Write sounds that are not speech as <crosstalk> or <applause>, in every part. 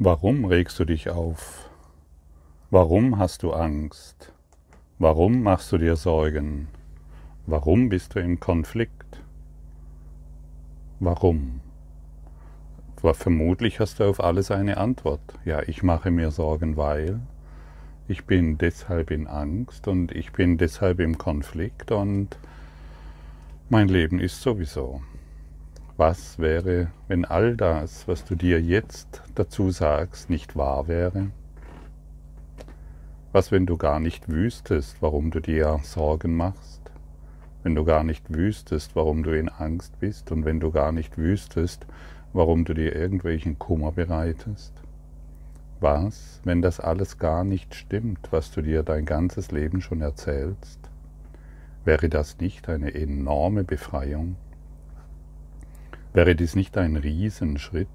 Warum regst du dich auf? Warum hast du Angst? Warum machst du dir Sorgen? Warum bist du im Konflikt? Warum? Vermutlich hast du auf alles eine Antwort. Ja, ich mache mir Sorgen, weil ich bin deshalb in Angst und ich bin deshalb im Konflikt und mein Leben ist sowieso. Was wäre, wenn all das, was du dir jetzt dazu sagst, nicht wahr wäre? Was, wenn du gar nicht wüsstest, warum du dir Sorgen machst? Wenn du gar nicht wüsstest, warum du in Angst bist und wenn du gar nicht wüsstest, warum du dir irgendwelchen Kummer bereitest? Was, wenn das alles gar nicht stimmt, was du dir dein ganzes Leben schon erzählst? Wäre das nicht eine enorme Befreiung? Wäre dies nicht ein Riesenschritt?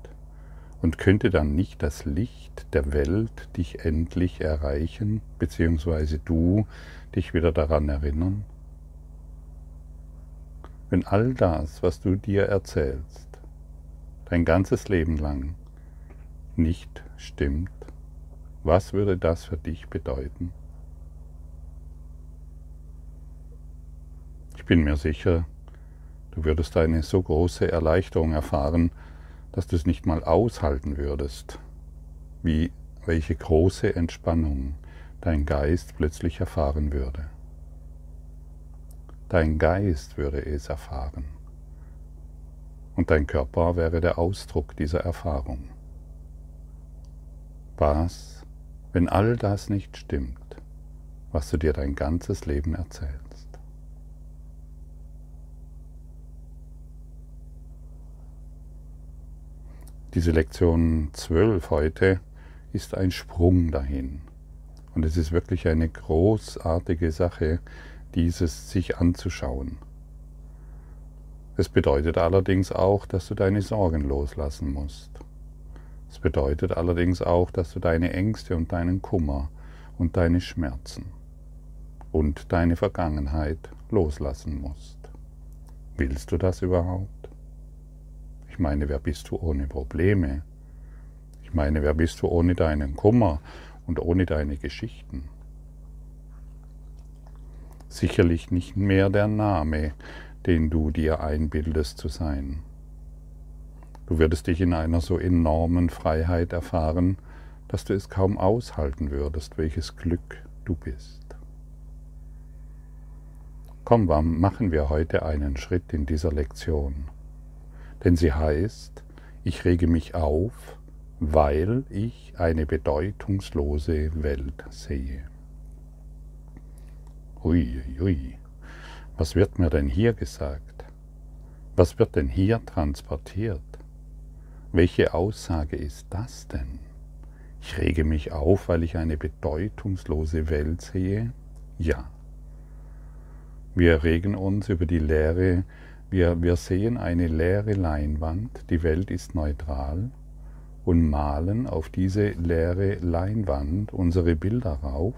Und könnte dann nicht das Licht der Welt dich endlich erreichen, beziehungsweise du dich wieder daran erinnern? Wenn all das, was du dir erzählst, dein ganzes Leben lang nicht stimmt, was würde das für dich bedeuten? Ich bin mir sicher, Du würdest eine so große Erleichterung erfahren, dass du es nicht mal aushalten würdest, wie welche große Entspannung dein Geist plötzlich erfahren würde. Dein Geist würde es erfahren. Und dein Körper wäre der Ausdruck dieser Erfahrung. Was, wenn all das nicht stimmt, was du dir dein ganzes Leben erzählst? Diese Lektion 12 heute ist ein Sprung dahin. Und es ist wirklich eine großartige Sache, dieses sich anzuschauen. Es bedeutet allerdings auch, dass du deine Sorgen loslassen musst. Es bedeutet allerdings auch, dass du deine Ängste und deinen Kummer und deine Schmerzen und deine Vergangenheit loslassen musst. Willst du das überhaupt? Ich meine, wer bist du ohne Probleme? Ich meine, wer bist du ohne deinen Kummer und ohne deine Geschichten? Sicherlich nicht mehr der Name, den du dir einbildest zu sein. Du würdest dich in einer so enormen Freiheit erfahren, dass du es kaum aushalten würdest, welches Glück du bist. Komm, machen wir heute einen Schritt in dieser Lektion denn sie heißt, ich rege mich auf, weil ich eine bedeutungslose Welt sehe. Ui, ui, was wird mir denn hier gesagt? Was wird denn hier transportiert? Welche Aussage ist das denn? Ich rege mich auf, weil ich eine bedeutungslose Welt sehe? Ja. Wir regen uns über die Leere wir, wir sehen eine leere Leinwand, die Welt ist neutral und malen auf diese leere Leinwand unsere Bilder rauf,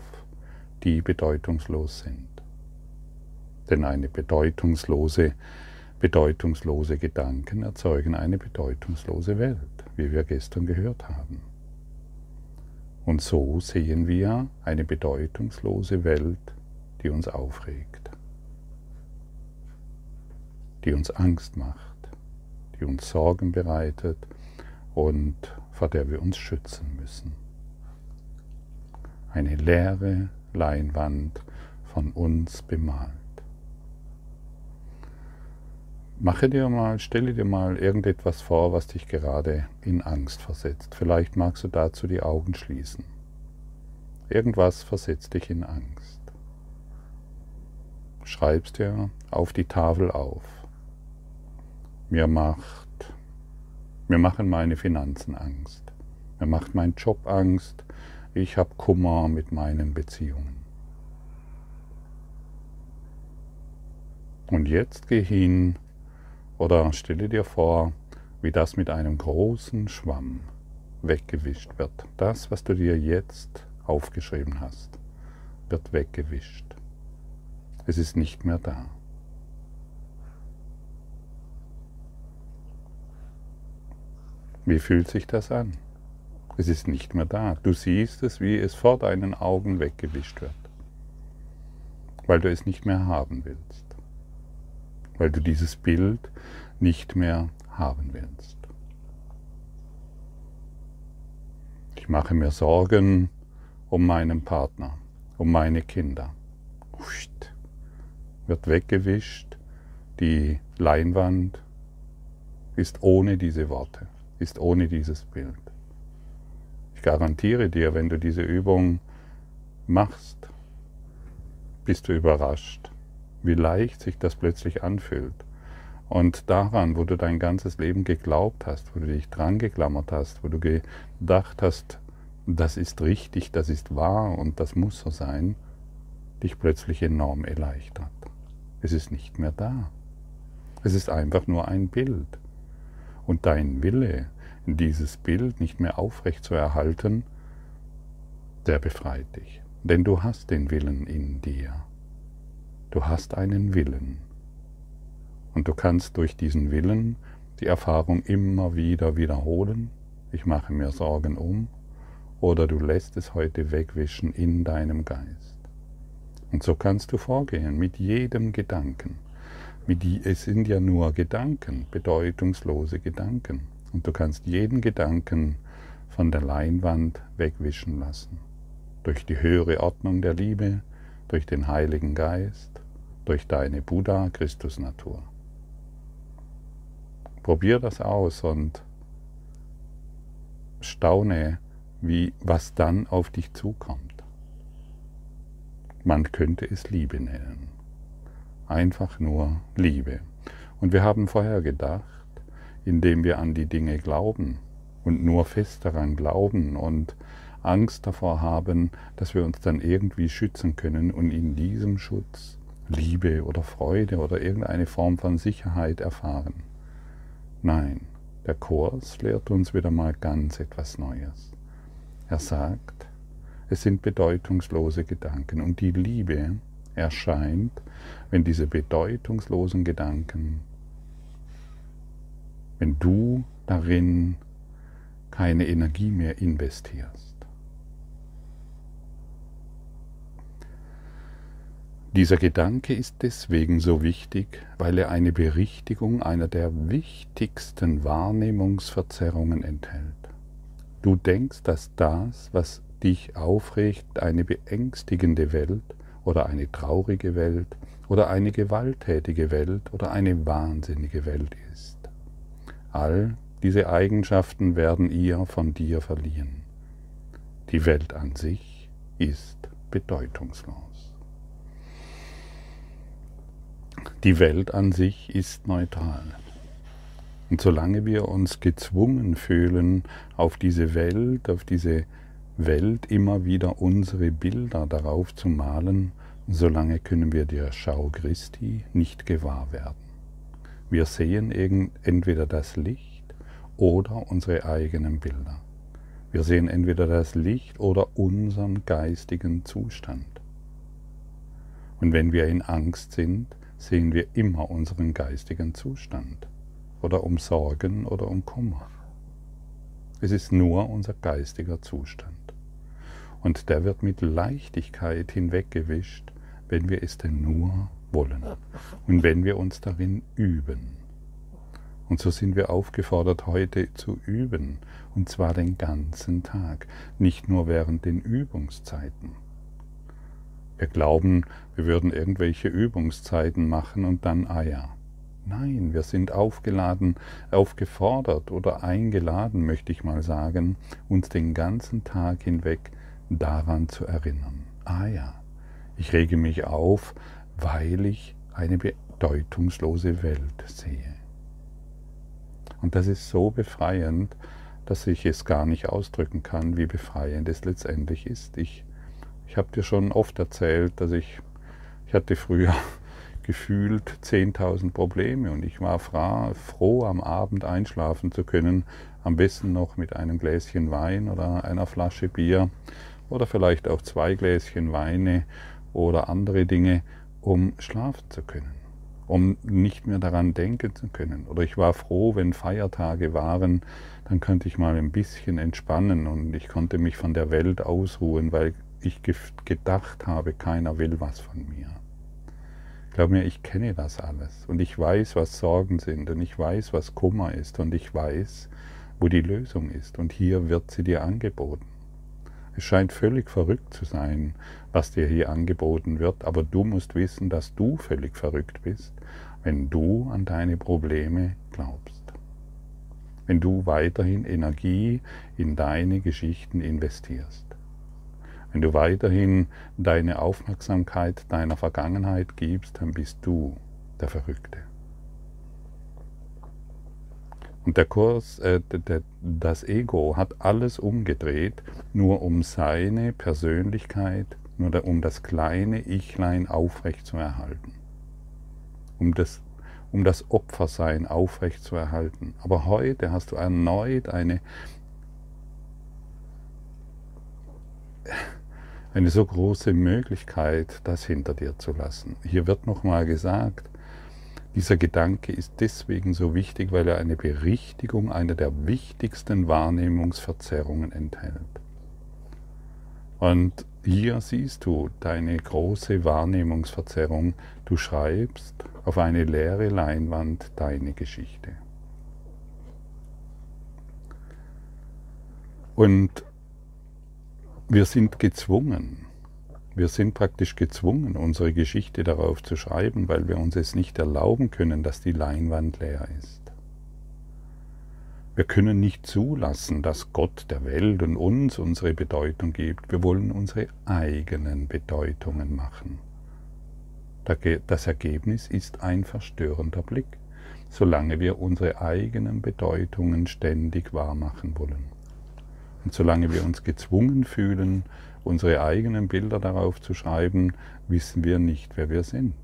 die bedeutungslos sind. Denn eine bedeutungslose, bedeutungslose Gedanken erzeugen eine bedeutungslose Welt, wie wir gestern gehört haben. Und so sehen wir eine bedeutungslose Welt, die uns aufregt die uns Angst macht, die uns Sorgen bereitet und vor der wir uns schützen müssen. Eine leere Leinwand von uns bemalt. Mache dir mal, stelle dir mal irgendetwas vor, was dich gerade in Angst versetzt. Vielleicht magst du dazu die Augen schließen. Irgendwas versetzt dich in Angst. Schreibst dir auf die Tafel auf. Mir macht, mir machen meine Finanzen Angst. Mir macht mein Job Angst. Ich habe Kummer mit meinen Beziehungen. Und jetzt geh hin oder stelle dir vor, wie das mit einem großen Schwamm weggewischt wird. Das, was du dir jetzt aufgeschrieben hast, wird weggewischt. Es ist nicht mehr da. Wie fühlt sich das an? Es ist nicht mehr da. Du siehst es, wie es vor deinen Augen weggewischt wird, weil du es nicht mehr haben willst, weil du dieses Bild nicht mehr haben willst. Ich mache mir Sorgen um meinen Partner, um meine Kinder. Wird weggewischt, die Leinwand ist ohne diese Worte, ist ohne dieses Bild. Ich garantiere dir, wenn du diese Übung machst, bist du überrascht, wie leicht sich das plötzlich anfühlt. Und daran, wo du dein ganzes Leben geglaubt hast, wo du dich dran geklammert hast, wo du gedacht hast, das ist richtig, das ist wahr und das muss so sein, dich plötzlich enorm erleichtert. Es ist nicht mehr da. Es ist einfach nur ein Bild. Und dein Wille, dieses Bild nicht mehr aufrecht zu erhalten, der befreit dich. Denn du hast den Willen in dir. Du hast einen Willen. Und du kannst durch diesen Willen die Erfahrung immer wieder wiederholen. Ich mache mir Sorgen um. Oder du lässt es heute wegwischen in deinem Geist. Und so kannst du vorgehen mit jedem Gedanken. Mit die, es sind ja nur Gedanken, bedeutungslose Gedanken. Und du kannst jeden Gedanken von der Leinwand wegwischen lassen. Durch die höhere Ordnung der Liebe, durch den Heiligen Geist, durch deine Buddha-Christus-Natur. Probier das aus und staune, wie, was dann auf dich zukommt. Man könnte es Liebe nennen. Einfach nur Liebe. Und wir haben vorher gedacht, indem wir an die Dinge glauben und nur fest daran glauben und Angst davor haben, dass wir uns dann irgendwie schützen können und in diesem Schutz Liebe oder Freude oder irgendeine Form von Sicherheit erfahren. Nein, der Kurs lehrt uns wieder mal ganz etwas Neues. Er sagt, es sind bedeutungslose Gedanken und die Liebe erscheint, wenn diese bedeutungslosen Gedanken wenn du darin keine Energie mehr investierst. Dieser Gedanke ist deswegen so wichtig, weil er eine Berichtigung einer der wichtigsten Wahrnehmungsverzerrungen enthält. Du denkst, dass das, was dich aufregt, eine beängstigende Welt oder eine traurige Welt oder eine gewalttätige Welt oder eine wahnsinnige Welt ist. All diese Eigenschaften werden ihr von dir verliehen. Die Welt an sich ist bedeutungslos. Die Welt an sich ist neutral. Und solange wir uns gezwungen fühlen, auf diese Welt, auf diese Welt immer wieder unsere Bilder darauf zu malen, solange können wir der Schau Christi nicht gewahr werden. Wir sehen entweder das Licht oder unsere eigenen Bilder. Wir sehen entweder das Licht oder unseren geistigen Zustand. Und wenn wir in Angst sind, sehen wir immer unseren geistigen Zustand oder um Sorgen oder um Kummer. Es ist nur unser geistiger Zustand. Und der wird mit Leichtigkeit hinweggewischt, wenn wir es denn nur wollen und wenn wir uns darin üben. Und so sind wir aufgefordert, heute zu üben, und zwar den ganzen Tag, nicht nur während den Übungszeiten. Wir glauben, wir würden irgendwelche Übungszeiten machen und dann, ah ja. Nein, wir sind aufgeladen, aufgefordert oder eingeladen, möchte ich mal sagen, uns den ganzen Tag hinweg daran zu erinnern. Ah ja, ich rege mich auf, weil ich eine bedeutungslose Welt sehe. Und das ist so befreiend, dass ich es gar nicht ausdrücken kann, wie befreiend es letztendlich ist. Ich, ich habe dir schon oft erzählt, dass ich, ich hatte früher <laughs> gefühlt 10.000 Probleme und ich war froh, am Abend einschlafen zu können, am besten noch mit einem Gläschen Wein oder einer Flasche Bier oder vielleicht auch zwei Gläschen Weine oder andere Dinge um schlafen zu können. um nicht mehr daran denken zu können. Oder ich war froh, wenn Feiertage waren, dann könnte ich mal ein bisschen entspannen und ich konnte mich von der Welt ausruhen, weil ich gedacht habe, keiner will was von mir. Glaub mir, ich kenne das alles und ich weiß, was Sorgen sind und ich weiß, was Kummer ist und ich weiß, wo die Lösung ist und hier wird sie dir angeboten. Es scheint völlig verrückt zu sein, was dir hier angeboten wird, aber du musst wissen, dass du völlig verrückt bist, wenn du an deine Probleme glaubst. Wenn du weiterhin Energie in deine Geschichten investierst. Wenn du weiterhin deine Aufmerksamkeit deiner Vergangenheit gibst, dann bist du der Verrückte. Und der Kurs, äh, der, das Ego hat alles umgedreht, nur um seine Persönlichkeit, nur um das kleine Ichlein aufrechtzuerhalten. Um das, um das Opfersein aufrechtzuerhalten. Aber heute hast du erneut eine eine so große Möglichkeit, das hinter dir zu lassen. Hier wird nochmal gesagt, dieser Gedanke ist deswegen so wichtig, weil er eine Berichtigung einer der wichtigsten Wahrnehmungsverzerrungen enthält. Und hier siehst du deine große Wahrnehmungsverzerrung. Du schreibst auf eine leere Leinwand deine Geschichte. Und wir sind gezwungen, wir sind praktisch gezwungen, unsere Geschichte darauf zu schreiben, weil wir uns es nicht erlauben können, dass die Leinwand leer ist. Wir können nicht zulassen, dass Gott der Welt und uns unsere Bedeutung gibt. Wir wollen unsere eigenen Bedeutungen machen. Das Ergebnis ist ein verstörender Blick, solange wir unsere eigenen Bedeutungen ständig wahrmachen wollen. Und solange wir uns gezwungen fühlen, unsere eigenen Bilder darauf zu schreiben, wissen wir nicht, wer wir sind.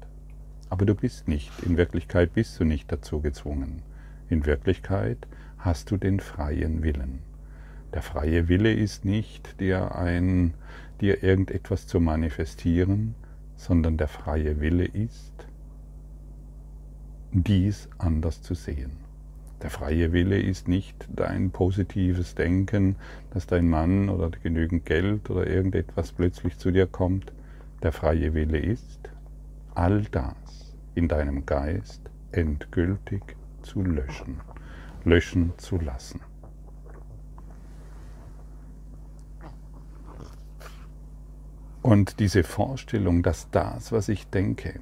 Aber du bist nicht, in Wirklichkeit bist du nicht dazu gezwungen. In Wirklichkeit hast du den freien Willen. Der freie Wille ist nicht dir ein, dir irgendetwas zu manifestieren, sondern der freie Wille ist, dies anders zu sehen. Der freie Wille ist nicht dein positives Denken, dass dein Mann oder genügend Geld oder irgendetwas plötzlich zu dir kommt. Der freie Wille ist, all das in deinem Geist endgültig zu löschen, löschen zu lassen. Und diese Vorstellung, dass das, was ich denke,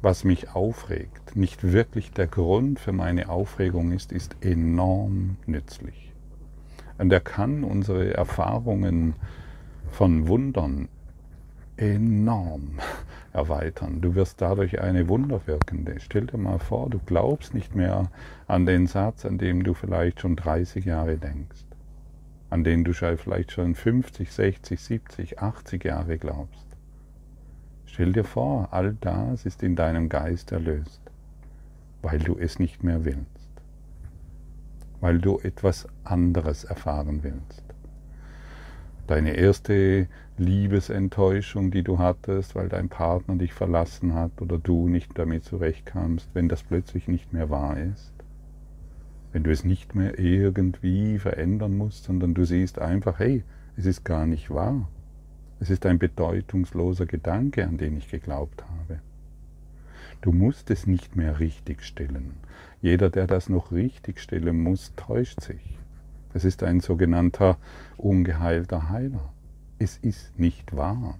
was mich aufregt, nicht wirklich der Grund für meine Aufregung ist, ist enorm nützlich. Und er kann unsere Erfahrungen von Wundern enorm <laughs> erweitern. Du wirst dadurch eine Wunderwirkende. Stell dir mal vor, du glaubst nicht mehr an den Satz, an dem du vielleicht schon 30 Jahre denkst, an den du vielleicht schon 50, 60, 70, 80 Jahre glaubst. Stell dir vor, all das ist in deinem Geist erlöst, weil du es nicht mehr willst, weil du etwas anderes erfahren willst. Deine erste Liebesenttäuschung, die du hattest, weil dein Partner dich verlassen hat oder du nicht damit zurechtkamst, wenn das plötzlich nicht mehr wahr ist, wenn du es nicht mehr irgendwie verändern musst, sondern du siehst einfach, hey, es ist gar nicht wahr. Es ist ein bedeutungsloser Gedanke, an den ich geglaubt habe. Du musst es nicht mehr richtigstellen. Jeder, der das noch richtigstellen muss, täuscht sich. Es ist ein sogenannter ungeheilter Heiler. Es ist nicht wahr.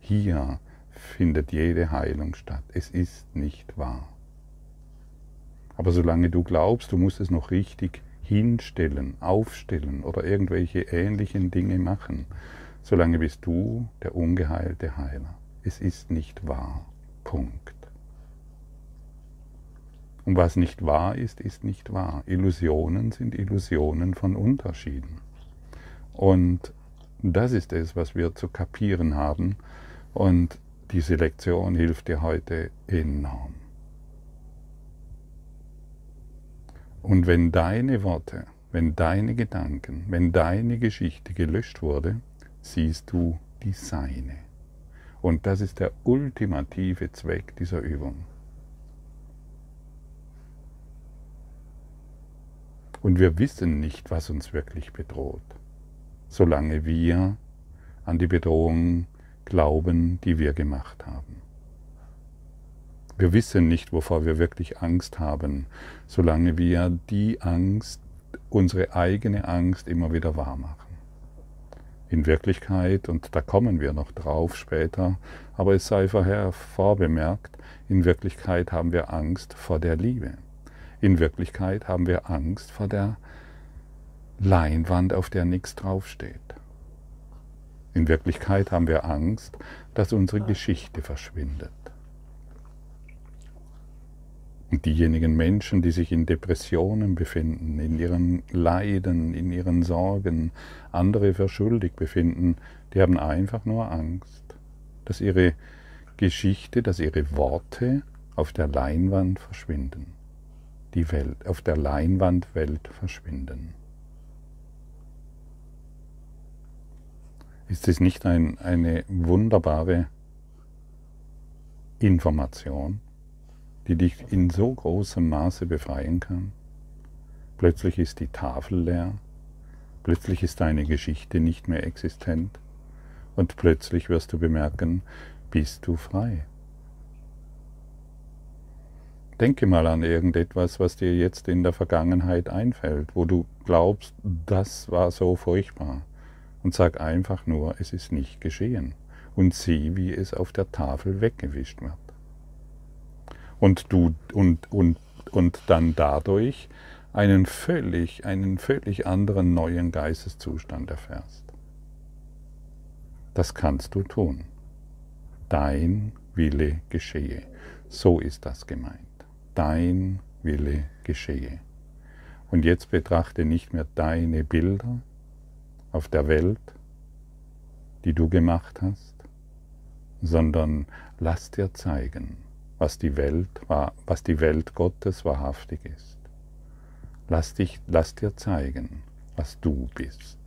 Hier findet jede Heilung statt. Es ist nicht wahr. Aber solange du glaubst, du musst es noch richtig hinstellen, aufstellen oder irgendwelche ähnlichen Dinge machen, solange bist du der ungeheilte Heiler. Es ist nicht wahr. Punkt. Und was nicht wahr ist, ist nicht wahr. Illusionen sind Illusionen von Unterschieden. Und das ist es, was wir zu kapieren haben. Und diese Lektion hilft dir heute enorm. Und wenn deine Worte, wenn deine Gedanken, wenn deine Geschichte gelöscht wurde, siehst du die Seine. Und das ist der ultimative Zweck dieser Übung. Und wir wissen nicht, was uns wirklich bedroht, solange wir an die Bedrohung glauben, die wir gemacht haben. Wir wissen nicht, wovor wir wirklich Angst haben, solange wir die Angst, unsere eigene Angst immer wieder wahrmachen. In Wirklichkeit, und da kommen wir noch drauf später, aber es sei vorher vorbemerkt, in Wirklichkeit haben wir Angst vor der Liebe. In Wirklichkeit haben wir Angst vor der Leinwand, auf der nichts draufsteht. In Wirklichkeit haben wir Angst, dass unsere Geschichte verschwindet. Und diejenigen Menschen, die sich in Depressionen befinden, in ihren Leiden, in ihren Sorgen, andere für schuldig befinden, die haben einfach nur Angst, dass ihre Geschichte, dass ihre Worte auf der Leinwand verschwinden. Die Welt, auf der Leinwand Welt verschwinden. Ist es nicht ein, eine wunderbare Information? Die dich in so großem Maße befreien kann. Plötzlich ist die Tafel leer, plötzlich ist deine Geschichte nicht mehr existent und plötzlich wirst du bemerken, bist du frei. Denke mal an irgendetwas, was dir jetzt in der Vergangenheit einfällt, wo du glaubst, das war so furchtbar. Und sag einfach nur, es ist nicht geschehen. Und sieh, wie es auf der Tafel weggewischt wird und du und, und, und dann dadurch einen völlig, einen völlig anderen neuen Geisteszustand erfährst. Das kannst du tun. Dein Wille geschehe. So ist das gemeint. Dein Wille geschehe. Und jetzt betrachte nicht mehr deine Bilder auf der Welt, die du gemacht hast, sondern lass dir zeigen, was die Welt, was die Welt Gottes wahrhaftig ist. Lass, dich, lass dir zeigen, was du bist.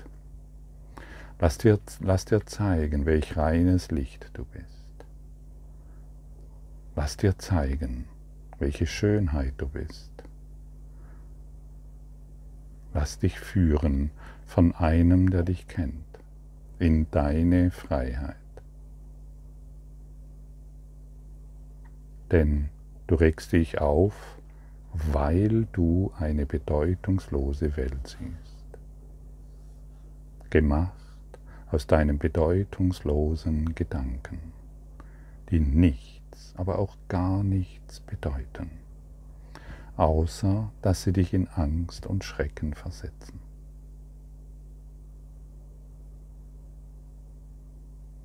Lass dir, lass dir zeigen, welch reines Licht du bist. Lass dir zeigen, welche Schönheit du bist. Lass dich führen von einem, der dich kennt, in deine Freiheit. Denn du regst dich auf, weil du eine bedeutungslose Welt siehst. Gemacht aus deinen bedeutungslosen Gedanken, die nichts, aber auch gar nichts bedeuten, außer dass sie dich in Angst und Schrecken versetzen.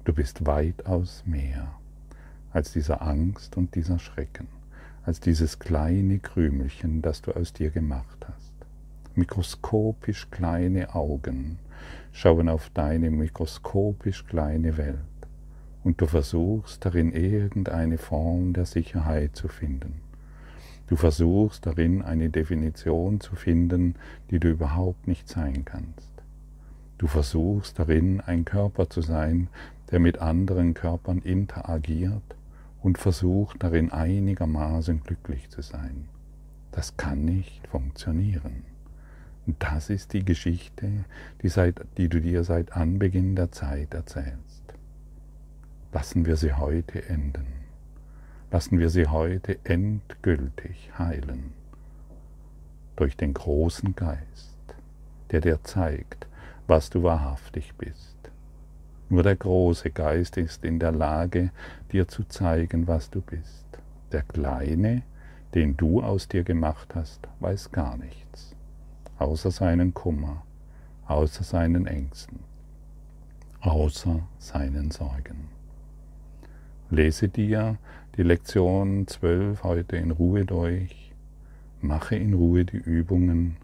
Du bist weitaus mehr als dieser Angst und dieser Schrecken, als dieses kleine Krümelchen, das du aus dir gemacht hast. Mikroskopisch kleine Augen schauen auf deine mikroskopisch kleine Welt und du versuchst darin irgendeine Form der Sicherheit zu finden. Du versuchst darin eine Definition zu finden, die du überhaupt nicht sein kannst. Du versuchst darin ein Körper zu sein, der mit anderen Körpern interagiert und versucht darin einigermaßen glücklich zu sein. Das kann nicht funktionieren. Und das ist die Geschichte, die, seit, die du dir seit Anbeginn der Zeit erzählst. Lassen wir sie heute enden. Lassen wir sie heute endgültig heilen. Durch den großen Geist, der dir zeigt, was du wahrhaftig bist nur der große Geist ist in der Lage, dir zu zeigen, was du bist. Der kleine, den du aus dir gemacht hast, weiß gar nichts, außer seinen Kummer, außer seinen Ängsten, außer seinen Sorgen. Lese dir die Lektion 12 heute in Ruhe durch, mache in Ruhe die Übungen,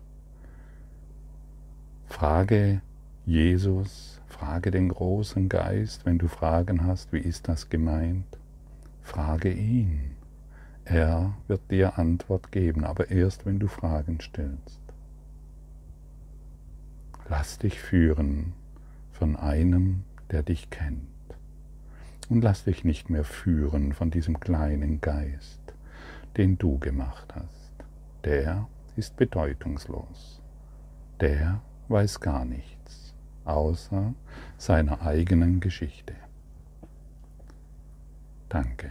frage Jesus, Frage den großen Geist, wenn du Fragen hast, wie ist das gemeint? Frage ihn. Er wird dir Antwort geben, aber erst wenn du Fragen stellst. Lass dich führen von einem, der dich kennt. Und lass dich nicht mehr führen von diesem kleinen Geist, den du gemacht hast. Der ist bedeutungslos. der weiß gar nichts, außer seiner eigenen Geschichte. Danke.